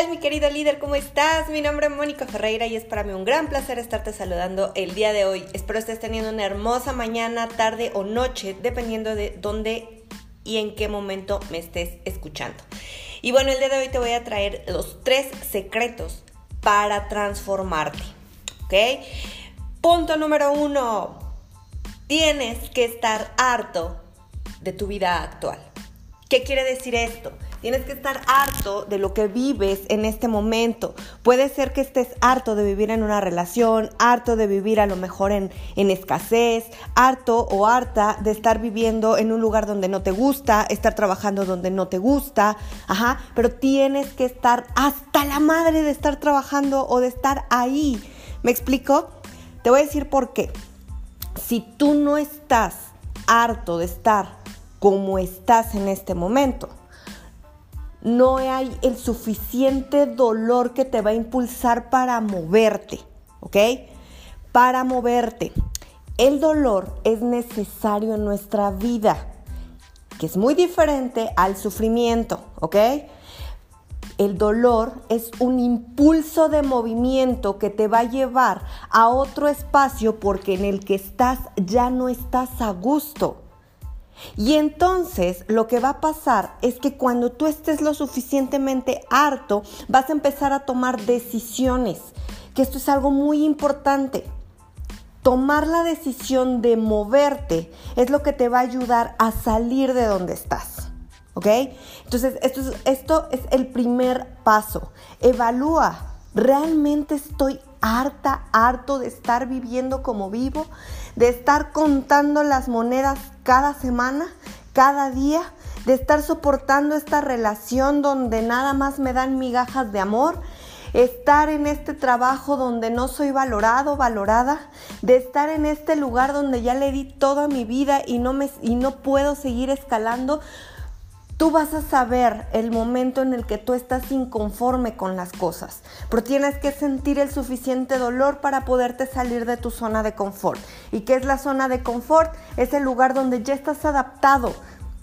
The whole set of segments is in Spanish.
tal mi querido líder? ¿Cómo estás? Mi nombre es Mónica Ferreira y es para mí un gran placer estarte saludando el día de hoy. Espero estés teniendo una hermosa mañana, tarde o noche, dependiendo de dónde y en qué momento me estés escuchando. Y bueno, el día de hoy te voy a traer los tres secretos para transformarte. ¿Ok? Punto número uno. Tienes que estar harto de tu vida actual. ¿Qué quiere decir esto? Tienes que estar harto de lo que vives en este momento. Puede ser que estés harto de vivir en una relación, harto de vivir a lo mejor en, en, escasez, harto o harta de estar viviendo en un lugar donde no te gusta, estar trabajando donde no te gusta, ajá, pero tienes que estar hasta la madre de estar trabajando o de estar ahí. ¿Me explico? Te voy a decir por qué. Si tú no estás harto de estar como estás en este momento, no hay el suficiente dolor que te va a impulsar para moverte, ¿ok? Para moverte. El dolor es necesario en nuestra vida, que es muy diferente al sufrimiento, ¿ok? El dolor es un impulso de movimiento que te va a llevar a otro espacio porque en el que estás ya no estás a gusto. Y entonces lo que va a pasar es que cuando tú estés lo suficientemente harto, vas a empezar a tomar decisiones, que esto es algo muy importante. Tomar la decisión de moverte es lo que te va a ayudar a salir de donde estás. ¿Ok? Entonces, esto es, el primer paso. Evalúa, ¿realmente estoy harta, harto de estar viviendo como vivo? ¿De estar contando las monedas cada semana, cada día, de estar soportando esta relación donde nada más me dan migajas de amor, estar en este trabajo donde no soy valorado, valorada, de estar en este lugar donde ya le di toda mi vida y no me y no puedo seguir escalando Tú vas a saber el momento en el que tú estás inconforme con las cosas, pero tienes que sentir el suficiente dolor para poderte salir de tu zona de confort. ¿Y qué es la zona de confort? Es el lugar donde ya estás adaptado.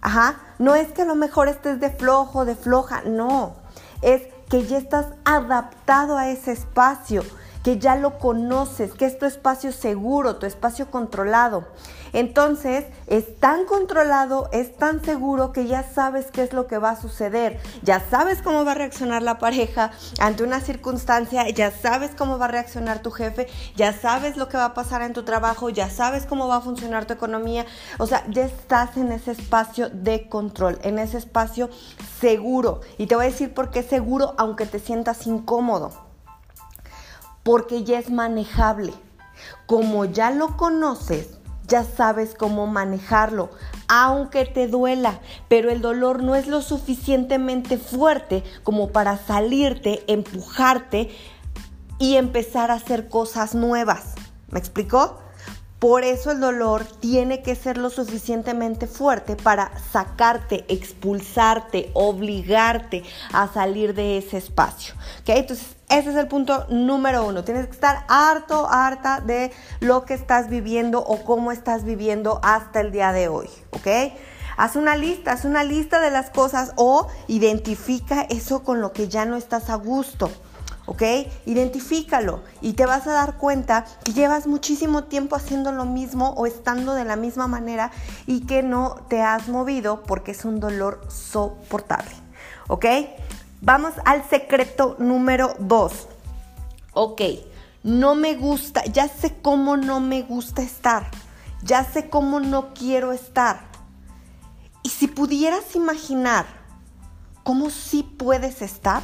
Ajá, no es que a lo mejor estés de flojo, de floja, no. Es que ya estás adaptado a ese espacio, que ya lo conoces, que es tu espacio seguro, tu espacio controlado. Entonces, es tan controlado, es tan seguro que ya sabes qué es lo que va a suceder, ya sabes cómo va a reaccionar la pareja ante una circunstancia, ya sabes cómo va a reaccionar tu jefe, ya sabes lo que va a pasar en tu trabajo, ya sabes cómo va a funcionar tu economía, o sea, ya estás en ese espacio de control, en ese espacio seguro. Y te voy a decir por qué seguro aunque te sientas incómodo, porque ya es manejable. Como ya lo conoces, ya sabes cómo manejarlo, aunque te duela, pero el dolor no es lo suficientemente fuerte como para salirte, empujarte y empezar a hacer cosas nuevas. ¿Me explicó? Por eso el dolor tiene que ser lo suficientemente fuerte para sacarte, expulsarte, obligarte a salir de ese espacio. ¿Ok? Entonces, ese es el punto número uno. Tienes que estar harto, harta de lo que estás viviendo o cómo estás viviendo hasta el día de hoy. ¿Ok? Haz una lista, haz una lista de las cosas o identifica eso con lo que ya no estás a gusto. ¿Ok? Identifícalo y te vas a dar cuenta que llevas muchísimo tiempo haciendo lo mismo o estando de la misma manera y que no te has movido porque es un dolor soportable, ¿ok? Vamos al secreto número dos. Ok, no me gusta, ya sé cómo no me gusta estar, ya sé cómo no quiero estar. Y si pudieras imaginar cómo sí puedes estar,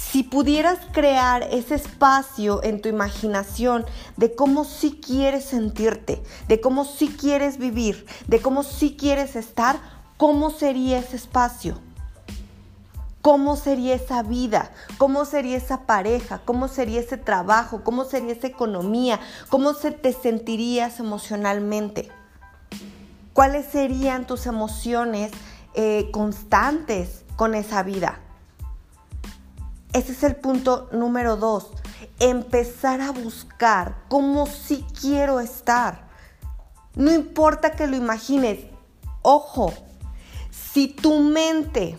si pudieras crear ese espacio en tu imaginación de cómo sí quieres sentirte, de cómo sí quieres vivir, de cómo sí quieres estar, ¿cómo sería ese espacio? ¿Cómo sería esa vida? ¿Cómo sería esa pareja? ¿Cómo sería ese trabajo? ¿Cómo sería esa economía? ¿Cómo se te sentirías emocionalmente? ¿Cuáles serían tus emociones eh, constantes con esa vida? Ese es el punto número dos. Empezar a buscar cómo sí quiero estar. No importa que lo imagines. Ojo, si tu mente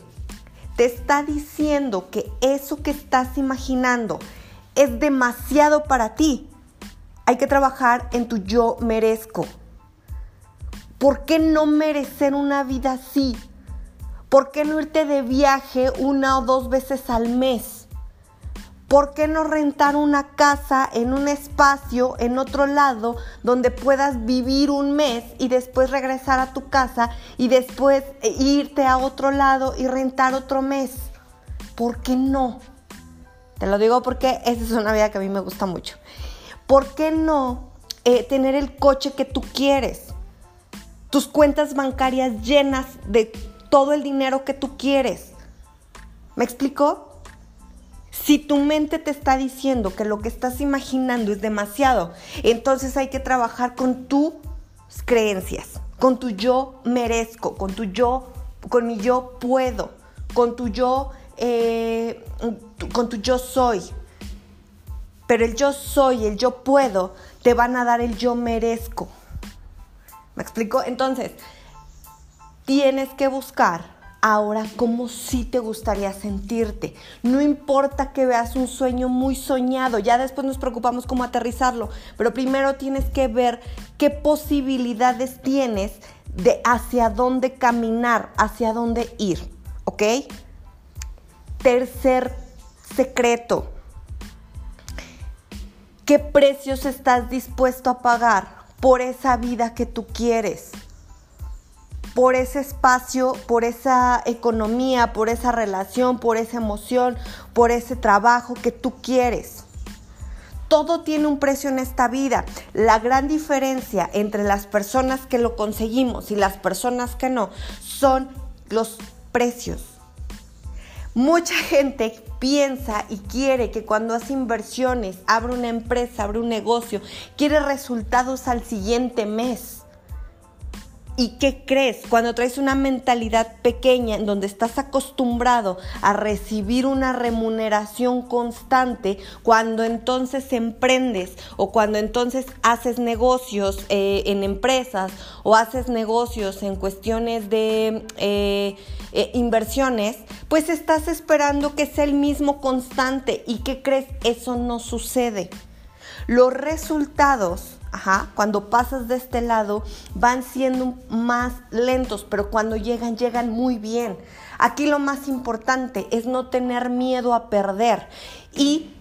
te está diciendo que eso que estás imaginando es demasiado para ti, hay que trabajar en tu yo merezco. ¿Por qué no merecer una vida así? ¿Por qué no irte de viaje una o dos veces al mes? ¿Por qué no rentar una casa en un espacio en otro lado donde puedas vivir un mes y después regresar a tu casa y después eh, irte a otro lado y rentar otro mes? ¿Por qué no? Te lo digo porque esa es una vida que a mí me gusta mucho. ¿Por qué no eh, tener el coche que tú quieres? tus cuentas bancarias llenas de todo el dinero que tú quieres. ¿Me explico? Si tu mente te está diciendo que lo que estás imaginando es demasiado, entonces hay que trabajar con tus creencias, con tu yo merezco, con tu yo, con mi yo puedo, con tu yo, eh, con tu yo soy. Pero el yo soy, el yo puedo, te van a dar el yo merezco. ¿Me explico? Entonces, tienes que buscar ahora cómo sí te gustaría sentirte. No importa que veas un sueño muy soñado, ya después nos preocupamos cómo aterrizarlo, pero primero tienes que ver qué posibilidades tienes de hacia dónde caminar, hacia dónde ir, ¿ok? Tercer secreto. ¿Qué precios estás dispuesto a pagar por esa vida que tú quieres, por ese espacio, por esa economía, por esa relación, por esa emoción, por ese trabajo que tú quieres. Todo tiene un precio en esta vida. La gran diferencia entre las personas que lo conseguimos y las personas que no son los precios. Mucha gente piensa y quiere que cuando hace inversiones, abre una empresa, abre un negocio, quiere resultados al siguiente mes. ¿Y qué crees? Cuando traes una mentalidad pequeña en donde estás acostumbrado a recibir una remuneración constante, cuando entonces emprendes o cuando entonces haces negocios eh, en empresas o haces negocios en cuestiones de eh, eh, inversiones, pues estás esperando que sea el mismo constante. ¿Y qué crees? Eso no sucede. Los resultados Ajá, cuando pasas de este lado van siendo más lentos, pero cuando llegan, llegan muy bien. Aquí lo más importante es no tener miedo a perder y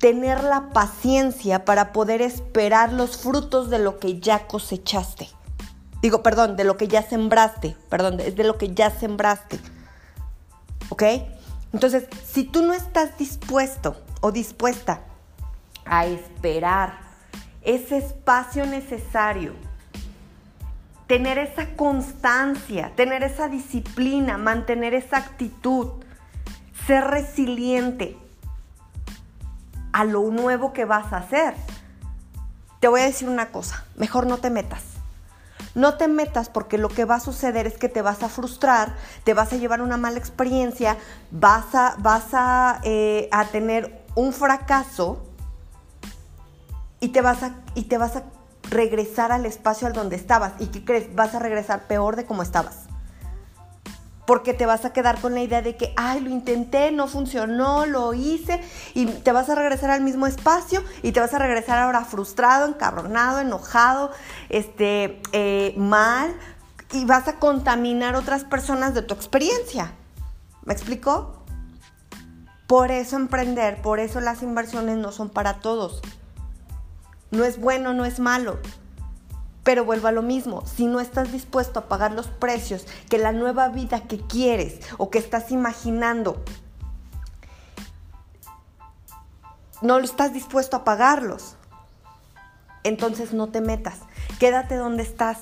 tener la paciencia para poder esperar los frutos de lo que ya cosechaste. Digo, perdón, de lo que ya sembraste, perdón, es de lo que ya sembraste. ¿Ok? Entonces, si tú no estás dispuesto o dispuesta a esperar ese espacio necesario, tener esa constancia, tener esa disciplina, mantener esa actitud, ser resiliente a lo nuevo que vas a hacer. Te voy a decir una cosa, mejor no te metas. No te metas porque lo que va a suceder es que te vas a frustrar, te vas a llevar una mala experiencia, vas a, vas a, eh, a tener un fracaso y te vas a, y te vas a regresar al espacio al donde estabas. ¿Y qué crees? Vas a regresar peor de como estabas. Porque te vas a quedar con la idea de que, ay, lo intenté, no funcionó, lo hice, y te vas a regresar al mismo espacio y te vas a regresar ahora frustrado, encabronado, enojado, este, eh, mal, y vas a contaminar otras personas de tu experiencia. ¿Me explico? Por eso emprender, por eso las inversiones no son para todos. No es bueno, no es malo. Pero vuelvo a lo mismo, si no estás dispuesto a pagar los precios que la nueva vida que quieres o que estás imaginando, no estás dispuesto a pagarlos, entonces no te metas. Quédate donde estás.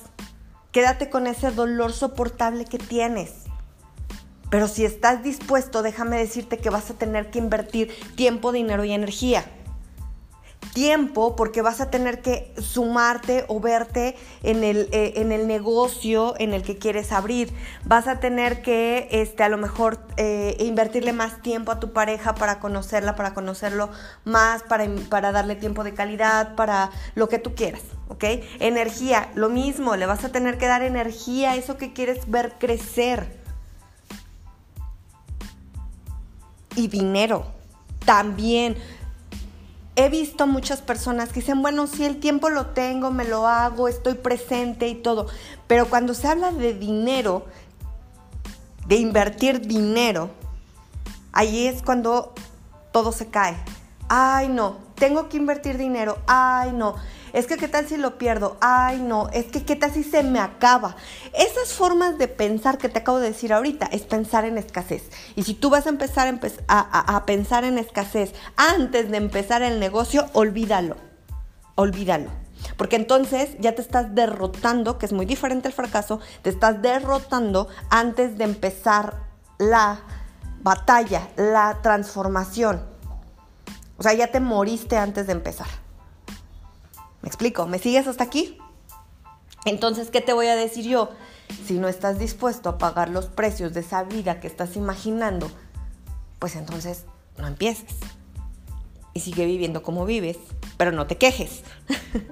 Quédate con ese dolor soportable que tienes. Pero si estás dispuesto, déjame decirte que vas a tener que invertir tiempo, dinero y energía tiempo porque vas a tener que sumarte o verte en el, eh, en el negocio en el que quieres abrir. Vas a tener que este, a lo mejor eh, invertirle más tiempo a tu pareja para conocerla, para conocerlo más, para, para darle tiempo de calidad, para lo que tú quieras. ¿Ok? Energía, lo mismo, le vas a tener que dar energía a eso que quieres ver crecer. y dinero. También he visto muchas personas que dicen, bueno, si el tiempo lo tengo, me lo hago, estoy presente y todo. Pero cuando se habla de dinero, de invertir dinero, ahí es cuando todo se cae. Ay, no, tengo que invertir dinero. Ay, no es que qué tal si lo pierdo, ay no, es que qué tal si se me acaba. Esas formas de pensar que te acabo de decir ahorita es pensar en escasez. Y si tú vas a empezar a, a pensar en escasez antes de empezar el negocio, olvídalo, olvídalo. Porque entonces ya te estás derrotando, que es muy diferente al fracaso, te estás derrotando antes de empezar la batalla, la transformación. O sea, ya te moriste antes de empezar. ¿Me explico? ¿Me sigues hasta aquí? Entonces, ¿qué te voy a decir yo? Si no estás dispuesto a pagar los precios de esa vida que estás imaginando, pues entonces no empieces. Y sigue viviendo como vives, pero no te quejes.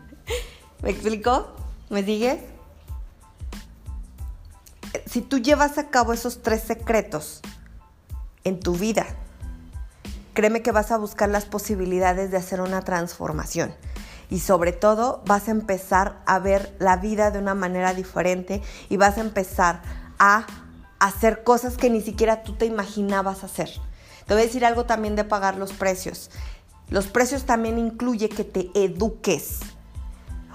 ¿Me explico? ¿Me sigues? Si tú llevas a cabo esos tres secretos en tu vida, créeme que vas a buscar las posibilidades de hacer una transformación y sobre todo vas a empezar a ver la vida de una manera diferente y vas a empezar a hacer cosas que ni siquiera tú te imaginabas hacer. Te voy a decir algo también de pagar los precios. Los precios también incluye que te eduques.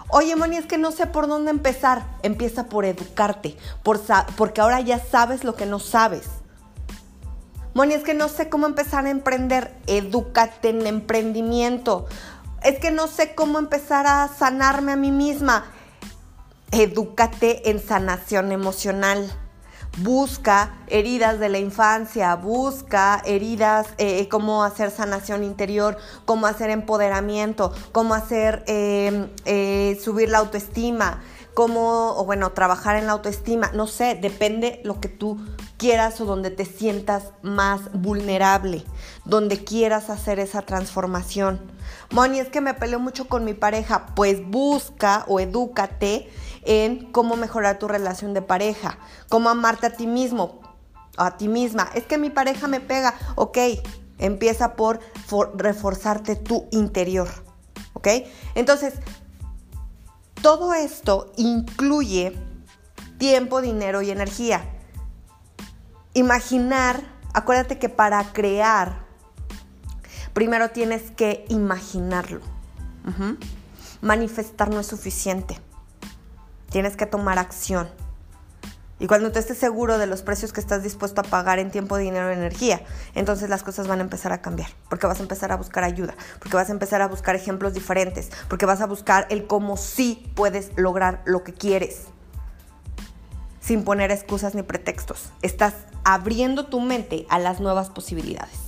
Oye, Moni, es que no sé por dónde empezar. Empieza por educarte, por porque ahora ya sabes lo que no sabes. Moni, es que no sé cómo empezar a emprender. Edúcate en emprendimiento es que no sé cómo empezar a sanarme a mí misma. Edúcate en sanación emocional. Busca heridas de la infancia, busca heridas, eh, cómo hacer sanación interior, cómo hacer empoderamiento, cómo hacer eh, eh, subir la autoestima, cómo, o bueno, trabajar en la autoestima. No sé, depende lo que tú quieras o donde te sientas más vulnerable, donde quieras hacer esa transformación. Moni, es que me peleo mucho con mi pareja. Pues busca o edúcate en cómo mejorar tu relación de pareja, cómo amarte a ti mismo, a ti misma. Es que mi pareja me pega. Ok, empieza por reforzarte tu interior. ¿Ok? Entonces, todo esto incluye tiempo, dinero y energía. Imaginar, acuérdate que para crear Primero tienes que imaginarlo. Manifestar no es suficiente. Tienes que tomar acción. Y cuando tú estés seguro de los precios que estás dispuesto a pagar en tiempo, dinero energía, entonces las cosas van a empezar a cambiar. Porque vas a empezar a buscar ayuda, porque vas a empezar a buscar ejemplos diferentes, porque vas a buscar el cómo sí puedes lograr lo que quieres. Sin poner excusas ni pretextos. Estás abriendo tu mente a las nuevas posibilidades.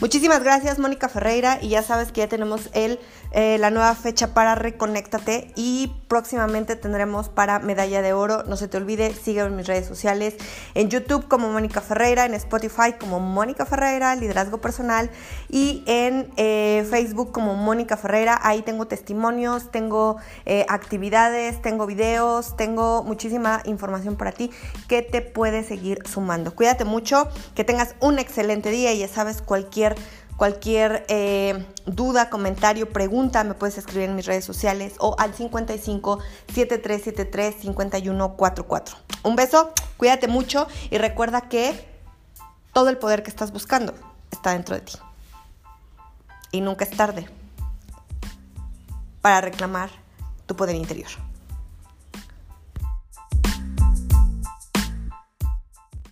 Muchísimas gracias, Mónica Ferreira. Y ya sabes que ya tenemos el, eh, la nueva fecha para Reconéctate. Y próximamente tendremos para Medalla de Oro. No se te olvide, sígueme en mis redes sociales. En YouTube como Mónica Ferreira, en Spotify como Mónica Ferreira, Liderazgo Personal. Y en eh, Facebook como Mónica Ferreira. Ahí tengo testimonios, tengo eh, actividades, tengo videos, tengo muchísima información para ti que te puede seguir sumando. Cuídate mucho, que tengas un excelente día y ya sabes, cualquier eh, duda, comentario, pregunta, me puedes escribir en mis redes sociales o al 55 7373 5144. Un beso, cuídate mucho y recuerda que todo el poder que estás buscando está dentro de ti. Y nunca es tarde para reclamar tu poder interior.